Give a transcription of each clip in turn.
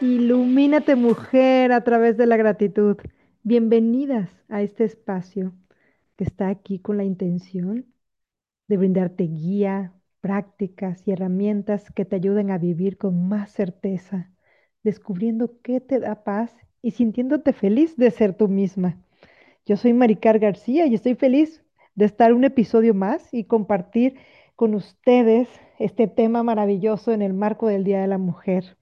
Ilumínate mujer a través de la gratitud. Bienvenidas a este espacio que está aquí con la intención de brindarte guía, prácticas y herramientas que te ayuden a vivir con más certeza, descubriendo qué te da paz y sintiéndote feliz de ser tú misma. Yo soy Maricar García y estoy feliz de estar un episodio más y compartir con ustedes este tema maravilloso en el marco del Día de la Mujer.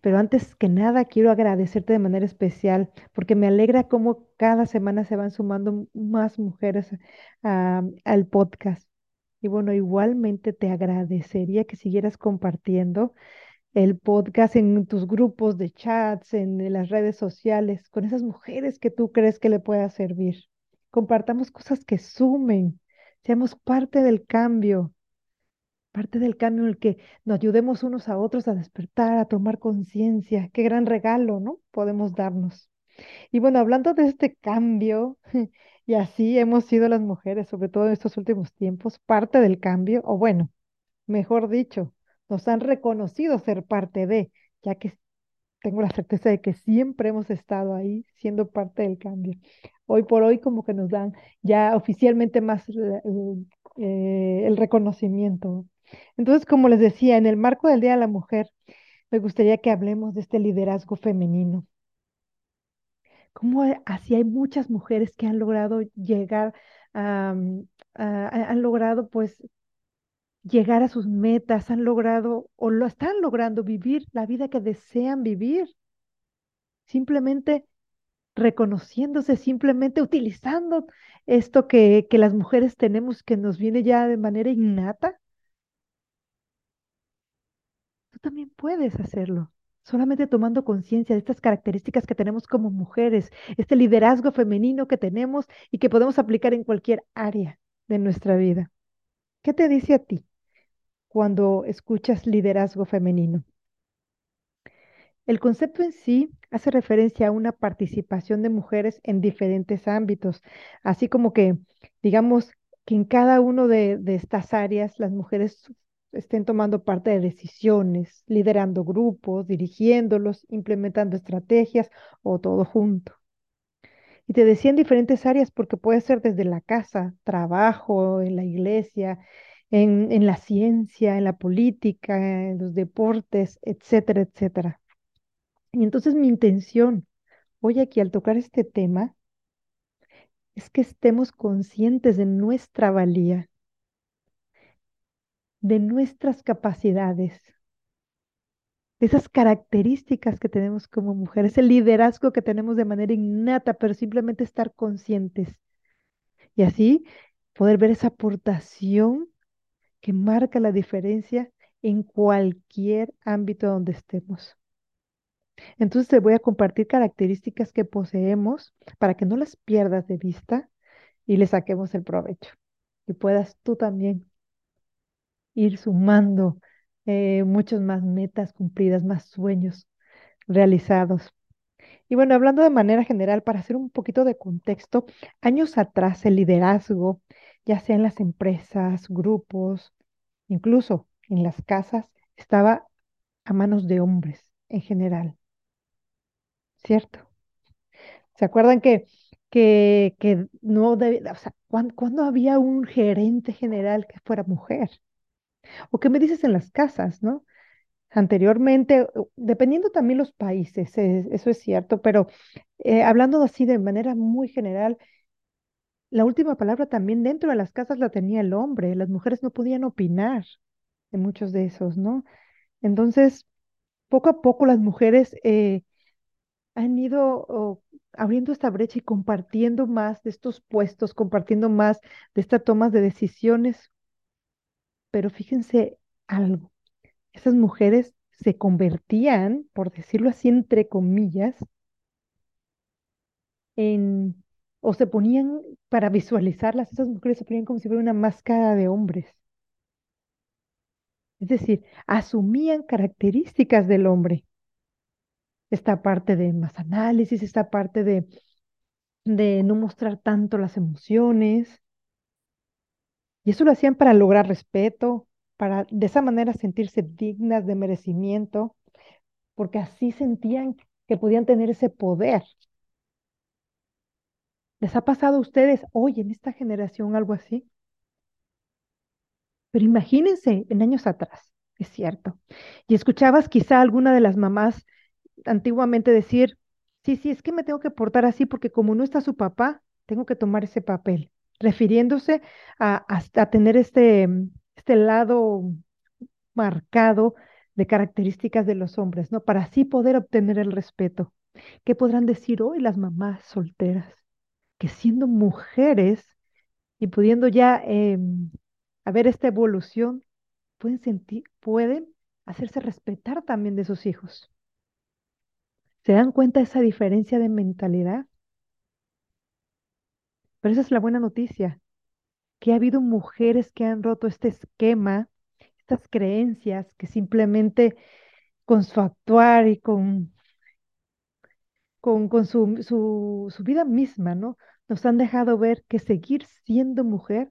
Pero antes que nada, quiero agradecerte de manera especial porque me alegra cómo cada semana se van sumando más mujeres a- al podcast. Y bueno, igualmente te agradecería que siguieras compartiendo el podcast en tus grupos de chats, en las redes sociales, con esas mujeres que tú crees que le pueda servir. Compartamos cosas que sumen, seamos parte del cambio parte del cambio en el que nos ayudemos unos a otros a despertar, a tomar conciencia. Qué gran regalo, ¿no? Podemos darnos. Y bueno, hablando de este cambio, y así hemos sido las mujeres, sobre todo en estos últimos tiempos, parte del cambio, o bueno, mejor dicho, nos han reconocido ser parte de, ya que tengo la certeza de que siempre hemos estado ahí siendo parte del cambio. Hoy por hoy como que nos dan ya oficialmente más eh, el reconocimiento. Entonces, como les decía, en el marco del Día de la Mujer, me gustaría que hablemos de este liderazgo femenino. Cómo eh, así hay muchas mujeres que han logrado llegar han logrado pues llegar a sus metas, han logrado o lo están logrando vivir la vida que desean vivir simplemente reconociéndose, simplemente utilizando esto que, que las mujeres tenemos, que nos viene ya de manera innata, tú también puedes hacerlo. Solamente tomando conciencia de estas características que tenemos como mujeres, este liderazgo femenino que tenemos y que podemos aplicar en cualquier área de nuestra vida. ¿Qué te dice a ti cuando escuchas liderazgo femenino? El concepto en sí hace referencia a una participación de mujeres en diferentes ámbitos, así como que, digamos, que en cada uno de, de estas áreas las mujeres estén tomando parte de decisiones, liderando grupos, dirigiéndolos, implementando estrategias o todo junto. Y te decía en diferentes áreas porque puede ser desde la casa, trabajo, en la iglesia, en, en la ciencia, en la política, en los deportes, etcétera, etcétera. Y entonces mi intención hoy aquí al tocar este tema es que estemos conscientes de nuestra valía, de nuestras capacidades, de esas características que tenemos como mujeres, el liderazgo que tenemos de manera innata, pero simplemente estar conscientes y así poder ver esa aportación que marca la diferencia en cualquier ámbito donde estemos. Entonces te voy a compartir características que poseemos para que no las pierdas de vista y le saquemos el provecho. Y puedas tú también ir sumando eh, muchas más metas cumplidas, más sueños realizados. Y bueno, hablando de manera general, para hacer un poquito de contexto, años atrás el liderazgo, ya sea en las empresas, grupos, incluso en las casas, estaba a manos de hombres en general, ¿cierto? ¿Se acuerdan que, que, que no debía, o sea, ¿cuán- ¿cuándo, había un gerente general que fuera mujer? ¿O qué me dices en las casas, no? Anteriormente, dependiendo también los países, eso es cierto, pero eh, hablando así de manera muy general, la última palabra también dentro de las casas la tenía el hombre, las mujeres no podían opinar en muchos de esos, ¿no? Entonces, poco a poco las mujeres eh, han ido oh, abriendo esta brecha y compartiendo más de estos puestos, compartiendo más de estas tomas de decisiones. Pero fíjense algo, esas mujeres se convertían, por decirlo así, entre comillas, en, o se ponían, para visualizarlas, esas mujeres se ponían como si fuera una máscara de hombres. Es decir, asumían características del hombre. Esta parte de más análisis, esta parte de de no mostrar tanto las emociones. Y eso lo hacían para lograr respeto, para de esa manera sentirse dignas de merecimiento, porque así sentían que podían tener ese poder. ¿Les ha pasado a ustedes hoy en esta generación algo así? Pero imagínense en años atrás, es cierto. Y escuchabas quizá alguna de las mamás antiguamente decir, sí, sí, es que me tengo que portar así porque como no está su papá, tengo que tomar ese papel, refiriéndose a, a tener este, este lado marcado de características de los hombres, ¿no? Para así poder obtener el respeto. ¿Qué podrán decir hoy las mamás solteras? Que siendo mujeres y pudiendo ya eh, haber esta evolución, pueden sentir, pueden hacerse respetar también de sus hijos. ¿Se dan cuenta de esa diferencia de mentalidad? Pero esa es la buena noticia, que ha habido mujeres que han roto este esquema, estas creencias que simplemente con su actuar y con, con, con su, su, su vida misma, ¿no? Nos han dejado ver que seguir siendo mujer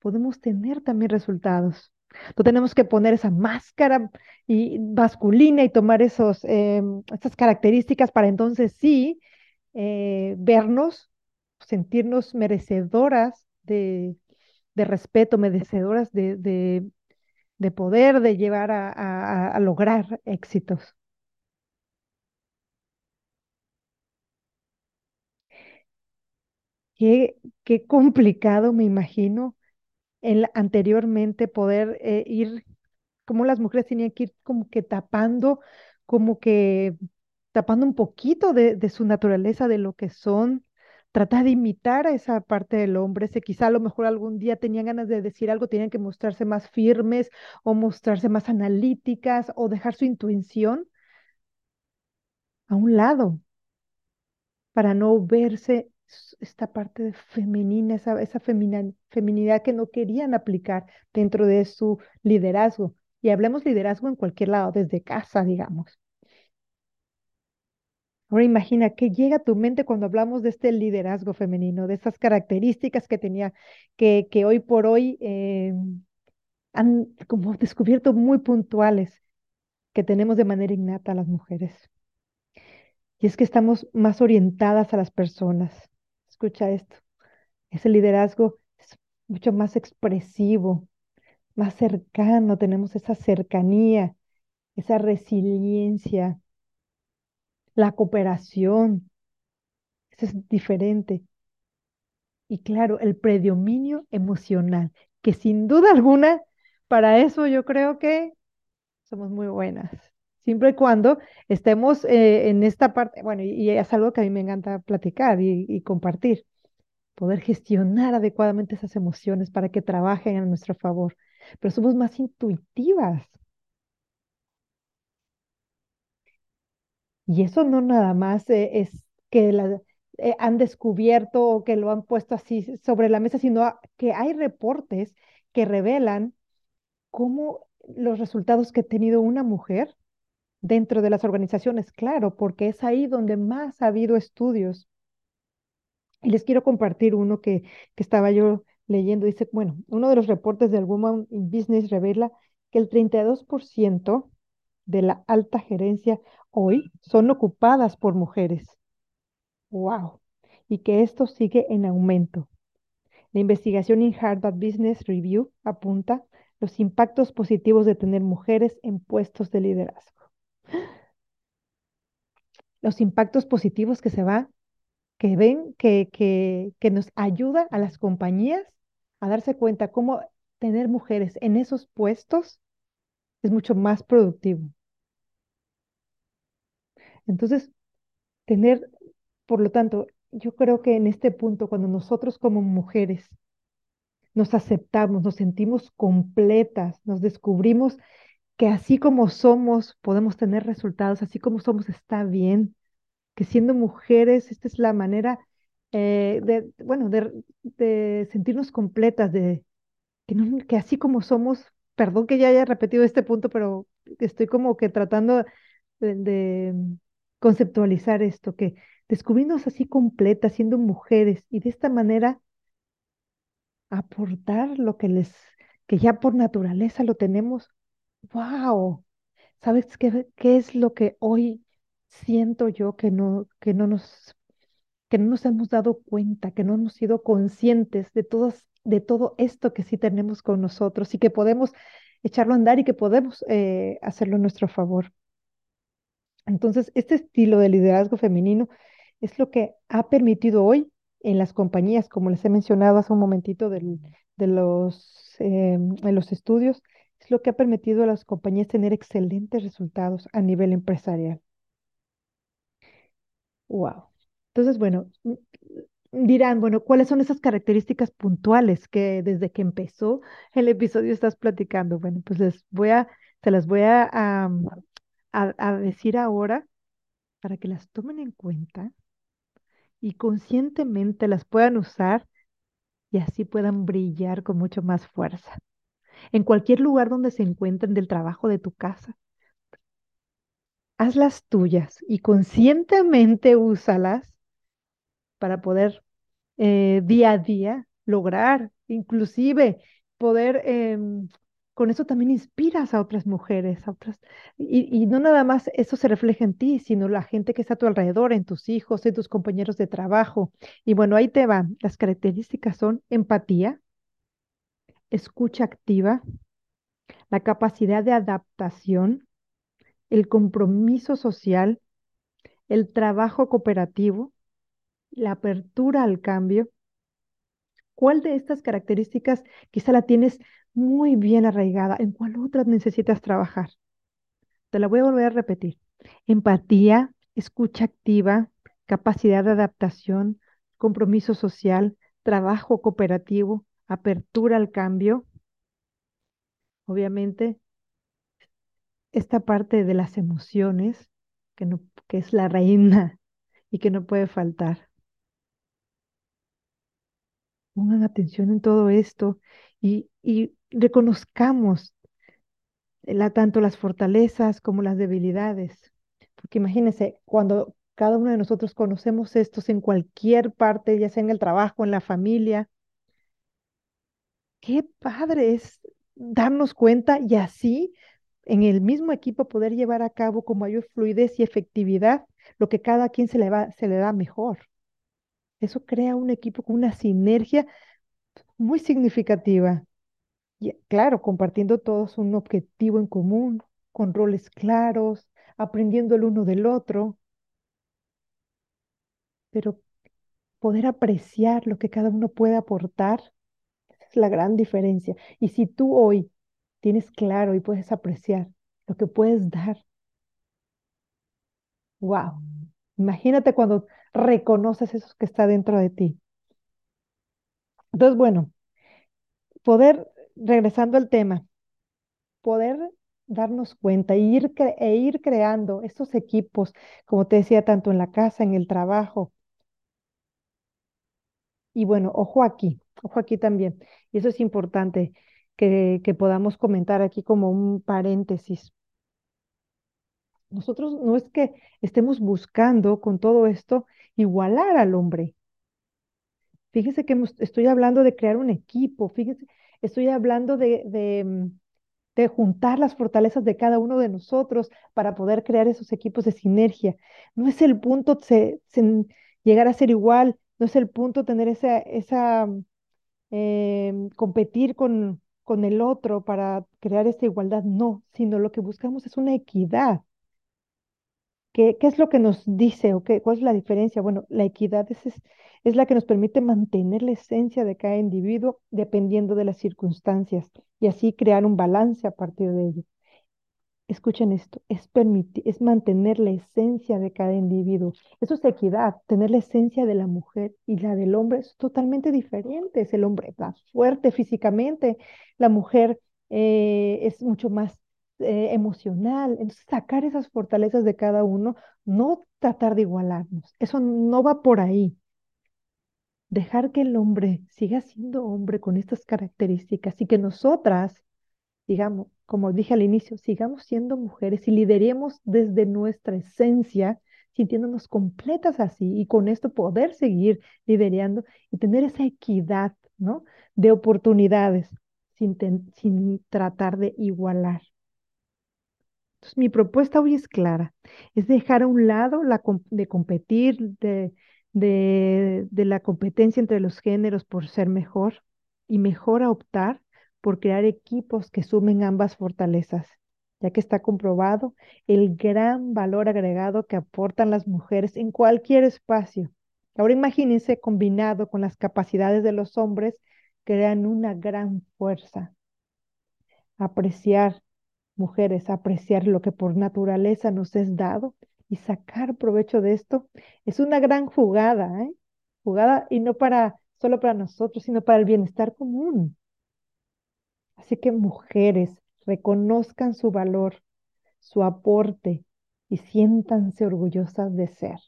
podemos tener también resultados. No tenemos que poner esa máscara y, masculina y tomar esos, em, esas características para entonces sí eh, vernos, sentirnos merecedoras de, de respeto, merecedoras de, de, de, poder, de llevar a, a lograr éxitos. Qué, qué complicado, me imagino, el, anteriormente poder eh, ir, como las mujeres tenían que ir como que tapando, como que tapando un poquito de, de su naturaleza, de lo que son, tratar de imitar a esa parte del hombre, si quizá a lo mejor algún día tenían ganas de decir algo, tenían que mostrarse más firmes o mostrarse más analíticas o dejar su intuición a un lado para no verse esta parte femenina, esa, esa feminidad que no querían aplicar dentro de su liderazgo. Y hablemos liderazgo en cualquier lado, desde casa, digamos. Ahora imagina qué llega a tu mente cuando hablamos de este liderazgo femenino, de esas características que tenía, que, que hoy por hoy eh, han como descubierto muy puntuales que tenemos de manera innata las mujeres. Y es que estamos más orientadas a las personas, escucha esto, ese liderazgo es mucho más expresivo, más cercano, tenemos esa cercanía, esa resiliencia, la cooperación, eso es diferente. Y claro, el predominio emocional, que sin duda alguna, para eso yo creo que somos muy buenas. Siempre y cuando estemos eh, en esta parte, bueno, y, es algo que a mí me encanta platicar y, compartir, poder gestionar adecuadamente esas emociones para que trabajen a nuestro favor. Pero somos más intuitivas. Y eso no nada más eh, es que eh, han descubierto o que lo han puesto así sobre la mesa, sino que hay reportes que revelan cómo los resultados que ha tenido una mujer dentro de las organizaciones, claro, porque es ahí donde más ha habido estudios. Y les quiero compartir uno que, que estaba yo leyendo. Dice, bueno, uno de los reportes del Women in Business revela que el 32% de la alta gerencia hoy son ocupadas por mujeres. ¡Wow! Y que esto sigue en aumento. La investigación en Harvard Business Review apunta los impactos positivos de tener mujeres en puestos de liderazgo los impactos positivos que se va, que ven, que, que, que nos ayuda a las compañías a darse cuenta cómo tener mujeres en esos puestos es mucho más productivo. Entonces, tener, por lo tanto, yo creo que en este punto, cuando nosotros como mujeres nos aceptamos, nos sentimos completas, nos descubrimos que así como somos podemos tener resultados, así como somos está bien, que siendo mujeres esta es la manera eh, de, bueno, de, sentirnos completas, de que, que así como somos, perdón que ya haya repetido este punto, pero estoy como que tratando de, conceptualizar esto, que descubrirnos así completas, siendo mujeres y de esta manera aportar lo que les, que ya por naturaleza lo tenemos. ¡Wow! ¿Sabes qué, qué es lo que hoy siento yo que no, que no nos, que no nos hemos dado cuenta, que no hemos sido conscientes de todas, de todo esto que sí tenemos con nosotros y que podemos echarlo a andar y que podemos eh, hacerlo a nuestro favor? Entonces, este estilo de liderazgo femenino es lo que ha permitido hoy en las compañías, como les he mencionado hace un momentito del- de los, eh, de los estudios, es lo que ha permitido a las compañías tener excelentes resultados a nivel empresarial. Wow. Entonces, bueno, mm, dirán, bueno, ¿cuáles son esas características puntuales que desde que empezó el episodio estás platicando? Bueno, pues les voy a, se las voy a decir ahora para que las tomen en cuenta y conscientemente las puedan usar y así puedan brillar con mucho más fuerza. En cualquier lugar donde se encuentren del trabajo de tu casa, hazlas tuyas y conscientemente úsalas para poder eh, día a día lograr, inclusive poder, em, con eso también inspiras a otras mujeres, a otras, y, y no nada más eso se refleja en ti, sino la gente que está a tu alrededor, en tus hijos, en tus compañeros de trabajo. Y bueno, ahí te van. Las características son empatía, escucha activa, la capacidad de adaptación, el compromiso social, el trabajo cooperativo, la apertura al cambio ¿Cuál de estas características quizá la tienes muy bien arraigada? ¿En cuál otras necesitas trabajar? Te la voy a volver a repetir. Empatía, escucha activa, capacidad de adaptación, compromiso social, trabajo cooperativo, apertura al cambio. Obviamente, esta parte de las emociones, que, no, que es la reina y que no puede faltar. Pongan atención en todo esto y, y reconozcamos la, tanto las fortalezas como las debilidades. Porque imagínense, cuando cada uno de nosotros conocemos estos en cualquier parte, ya sea en el trabajo, en la familia, qué padre es darnos cuenta y así en el mismo equipo poder llevar a cabo con mayor fluidez y efectividad lo que cada quien se le va, se le da mejor. Eso crea un equipo con una sinergia muy significativa. Y claro, compartiendo todos un objetivo en común, con roles claros, aprendiendo el uno del otro, pero poder apreciar lo que cada uno puede aportar es la gran diferencia. Y si tú hoy tienes claro y puedes apreciar lo que puedes dar, wow, imagínate cuando reconoces eso que está dentro de ti. Entonces, bueno, poder, regresando al tema, poder darnos cuenta e ir, e ir creando estos equipos, como te decía, tanto en la casa, en el trabajo. Y bueno, ojo aquí, ojo aquí también. Y eso es importante que, que podamos comentar aquí como un paréntesis. Nosotros no es que estemos buscando con todo esto igualar al hombre. Fíjese que estoy hablando de crear un equipo, fíjese, estoy hablando de, mm, de juntar las fortalezas de cada uno de nosotros para poder crear esos equipos de sinergia. No es el punto llegar a ser igual, no es el punto tener esa, esa em, competir con, con el otro para crear esta igualdad, no, sino lo que buscamos es una equidad. ¿Qué, qué es lo que nos dice o qué, cuál es la diferencia? Bueno, la equidad es, es, es la que nos permite mantener la esencia de cada individuo dependiendo de las circunstancias y así crear un balance a partir de ello. Escuchen esto, es permitir, es mantener la esencia de cada individuo. Eso es equidad, tener la esencia de la mujer y la del hombre es totalmente diferente. El hombre más fuerte físicamente, la mujer eh, es mucho más eh, emocional. Entonces, sacar esas fortalezas de cada uno, no tratar de igualarnos. Eso no va por ahí. Dejar que el hombre siga siendo hombre con estas características y que nosotras digamos, como dije al inicio, sigamos siendo mujeres y lideremos desde nuestra esencia sintiéndonos completas así y con esto poder seguir liderando y tener esa equidad, ¿no? De oportunidades sin, sin tratar de igualar. Entonces, mi propuesta hoy es clara, es dejar a un lado la de competir, de, de, de la competencia entre los géneros por ser mejor y mejor a optar por crear equipos que sumen ambas fortalezas, ya que está comprobado el gran valor agregado que aportan las mujeres en cualquier espacio. Ahora imagínense combinado con las capacidades de los hombres, crean una gran fuerza. Apreciar mujeres, apreciar lo que por naturaleza nos es dado y sacar provecho de esto es una gran jugada, ¿eh? Jugada y no para solo para nosotros, sino para el bienestar común. Así que mujeres, reconozcan su valor, su aporte y siéntanse orgullosas de ser.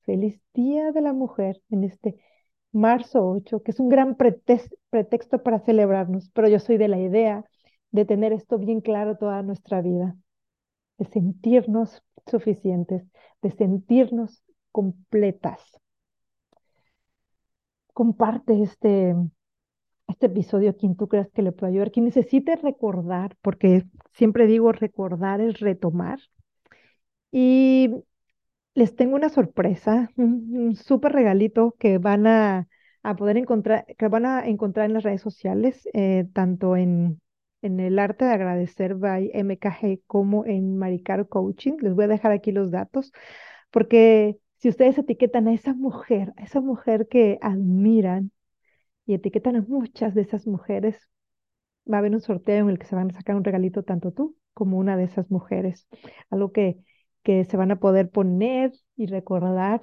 Feliz Día de la Mujer en este marzo 8, que es un gran pretexto para celebrarnos, pero yo soy de la idea de tener esto bien claro toda nuestra vida, de sentirnos suficientes, de sentirnos completas. Comparte este, este episodio a quien tú creas que le puede ayudar, quien necesite recordar, porque siempre digo recordar es retomar. Y les tengo una sorpresa, un, súper regalito que van a, poder encontrar, que van a encontrar en las redes sociales, eh, tanto en en el arte de agradecer by MKG como en Maricar Coaching. Les voy a dejar aquí los datos, porque si ustedes etiquetan a esa mujer, a esa mujer que admiran y etiquetan a muchas de esas mujeres, va a haber un sorteo en el que se van a sacar un regalito tanto tú como una de esas mujeres, algo que, que se van a poder poner y recordar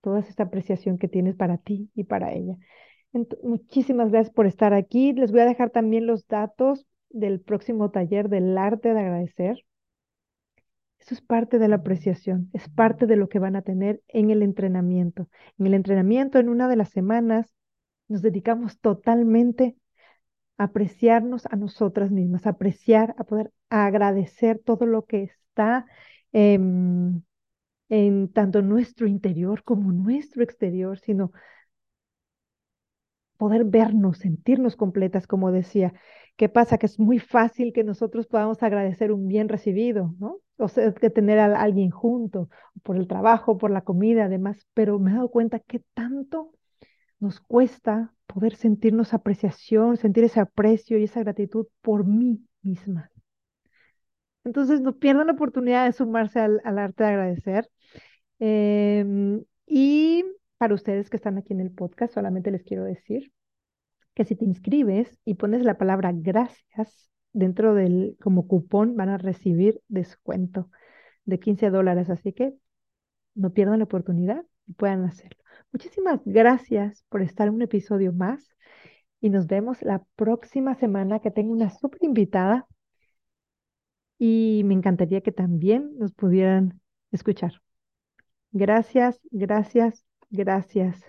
toda esta apreciación que tienes para ti y para ella muchísimas gracias por estar aquí. Les voy a dejar también los datos del próximo taller del arte de agradecer. Eso es parte de la apreciación, es parte de lo que van a tener en el entrenamiento. En el entrenamiento, en una de las semanas, nos dedicamos totalmente a apreciarnos a nosotras mismas, a apreciar, a poder agradecer todo lo que está en tanto nuestro interior como nuestro exterior, sino poder vernos, sentirnos completas, como decía. ¿Qué pasa? Que es muy fácil que nosotros podamos agradecer un bien recibido, ¿no? O sea, que tener a alguien junto, por el trabajo, por la comida, además, pero me he dado cuenta que tanto nos cuesta poder sentirnos apreciación, sentir ese aprecio y esa gratitud por mí misma. Entonces, no pierdan la oportunidad de sumarse al, arte de agradecer. Em, y para ustedes que están aquí en el podcast, solamente les quiero decir que si te inscribes y pones la palabra gracias dentro del como cupón, van a recibir descuento de 15 dólares. Así que no pierdan la oportunidad puedan hacerlo. Muchísimas gracias por estar en un episodio más y nos vemos la próxima semana que tengo una súper invitada y me encantaría que también nos pudieran escuchar. Gracias, gracias, Gracias.